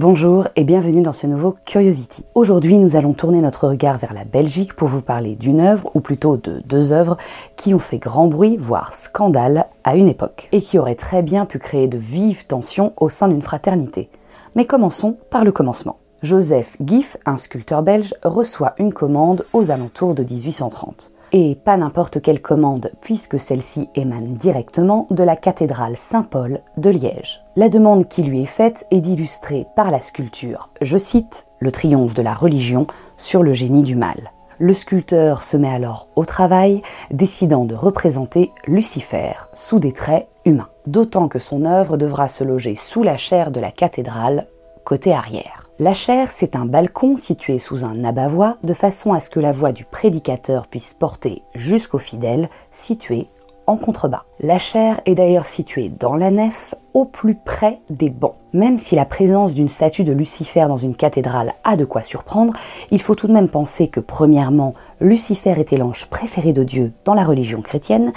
Bonjour et bienvenue dans ce nouveau Curiosity. Aujourd'hui, nous allons tourner notre regard vers la Belgique pour vous parler d'une œuvre, ou plutôt de deux œuvres, qui ont fait grand bruit, voire scandale, à une époque, et qui auraient très bien pu créer de vives tensions au sein d'une fraternité. Mais commençons par le commencement. Joseph Giff, un sculpteur belge, reçoit une commande aux alentours de 1830. Et pas n'importe quelle commande, puisque celle-ci émane directement de la cathédrale Saint-Paul de Liège. La demande qui lui est faite est d'illustrer par la sculpture, je cite, le triomphe de la religion sur le génie du mal. Le sculpteur se met alors au travail, décidant de représenter Lucifer sous des traits humains. D'autant que son œuvre devra se loger sous la chaire de la cathédrale, côté arrière. La chaire, c'est un balcon situé sous un abat-voix de façon à ce que la voix du prédicateur puisse porter jusqu'aux fidèles situés en contrebas. La chaire est d'ailleurs située dans la nef, au plus près des bancs. Même si la présence d'une statue de Lucifer dans une cathédrale a de quoi surprendre, il faut tout de même penser que premièrement, Lucifer était l'ange préféré de Dieu dans la religion chrétienne,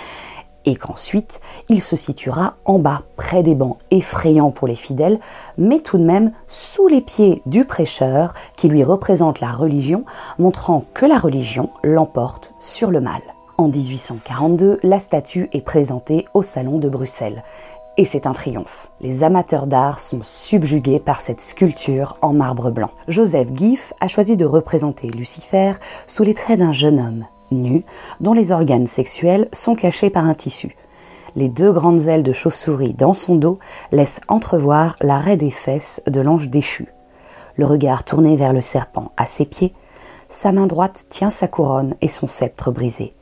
et qu'ensuite il se situera en bas, près des bancs, effrayants pour les fidèles, mais tout de même sous les pieds du prêcheur qui lui représente la religion, montrant que la religion l'emporte sur le mal. En 1842, la statue est présentée au Salon de Bruxelles. Et c'est un triomphe. Les amateurs d'art sont subjugués par cette sculpture en marbre blanc. Joseph Giff a choisi de représenter Lucifer sous les traits d'un jeune homme, nu, dont les organes sexuels sont cachés par un tissu. Les deux grandes ailes de chauve-souris dans son dos laissent entrevoir l'arrêt des fesses de l'ange déchu. Le regard tourné vers le serpent à ses pieds, sa main droite tient sa couronne et son sceptre brisé,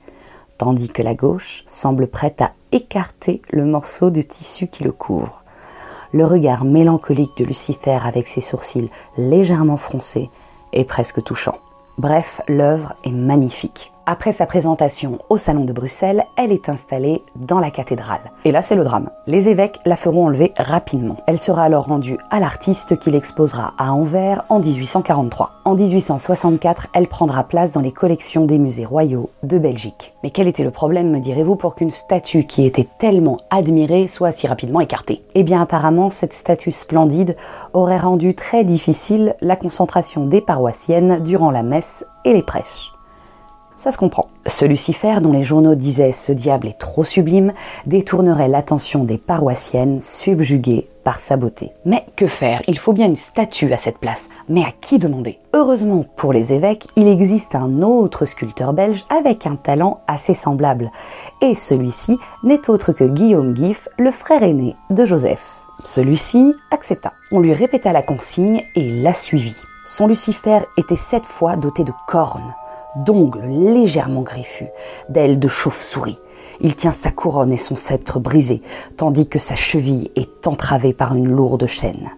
tandis que la gauche semble prête à écarter le morceau de tissu qui le couvre. Le regard mélancolique de Lucifer avec ses sourcils légèrement froncés est presque touchant. Bref, l'œuvre est magnifique. Après sa présentation au Salon de Bruxelles, elle est installée dans la cathédrale. Et là, c'est le drame. Les évêques la feront enlever rapidement. Elle sera alors rendue à l'artiste qui l'exposera à Anvers en 1843. En 1864, elle prendra place dans les collections des musées royaux de Belgique. Mais quel était le problème, me direz-vous, pour qu'une statue qui était tellement admirée soit si rapidement écartée? Eh bien, apparemment, cette statue splendide aurait rendu très difficile la concentration des paroissiennes durant la messe et les prêches. Ça se comprend. Ce Lucifer, dont les journaux disaient ce diable est trop sublime, détournerait l'attention des paroissiennes subjuguées par sa beauté. Mais que faire? Il faut bien une statue à cette place. Mais à qui demander? Heureusement pour les évêques, il existe un autre sculpteur belge avec un talent assez semblable. Et celui-ci n'est autre que Guillaume Giff, le frère aîné de Joseph. Celui-ci accepta. On lui répéta la consigne et la suivit. Son Lucifer était cette fois doté de cornes d'ongles légèrement griffus, d'ailes de chauve-souris. Il tient sa couronne et son sceptre brisé, tandis que sa cheville est entravée par une lourde chaîne.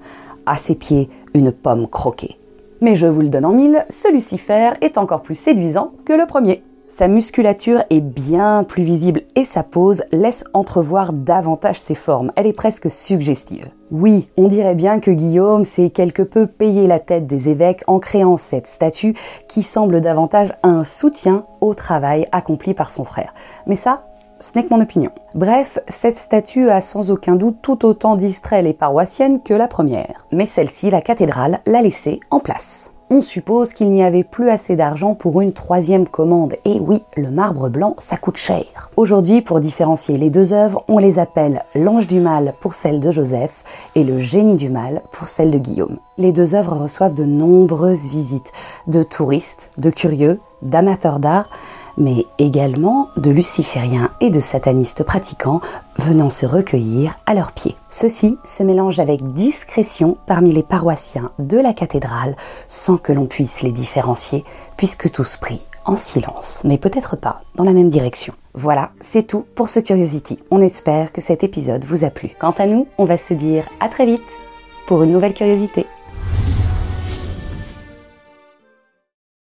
À ses pieds, une pomme croquée. Mais je vous le donne en mille, ce Lucifer est encore plus séduisant que le premier. Sa musculature est bien plus visible et sa pose laisse entrevoir davantage ses formes. Elle est presque suggestive. Oui, on dirait bien que Guillaume s'est quelque peu payé la tête des évêques en créant cette statue qui semble davantage un soutien au travail accompli par son frère. Mais ça, ce n'est que mon opinion. Bref, cette statue a sans aucun doute tout autant distrait les paroissiennes que la première. Mais celle-ci, la cathédrale, l'a laissée en place on suppose qu'il n'y avait plus assez d'argent pour une troisième commande. Et oui, le marbre blanc, ça coûte cher. Aujourd'hui, pour différencier les deux œuvres, on les appelle l'ange du mal pour celle de Joseph et le génie du mal pour celle de Guillaume. Les deux œuvres reçoivent de nombreuses visites de touristes, de curieux, d'amateurs d'art, mais également de lucifériens et de satanistes pratiquants venant se recueillir à leurs pieds. Ceux-ci se mélangent avec discrétion parmi les paroissiens de la cathédrale sans que l'on puisse les différencier puisque tous prient en silence, mais peut-être pas dans la même direction. Voilà, c'est tout pour ce Curiosity. On espère que cet épisode vous a plu. Quant à nous, on va se dire à très vite pour une nouvelle curiosité.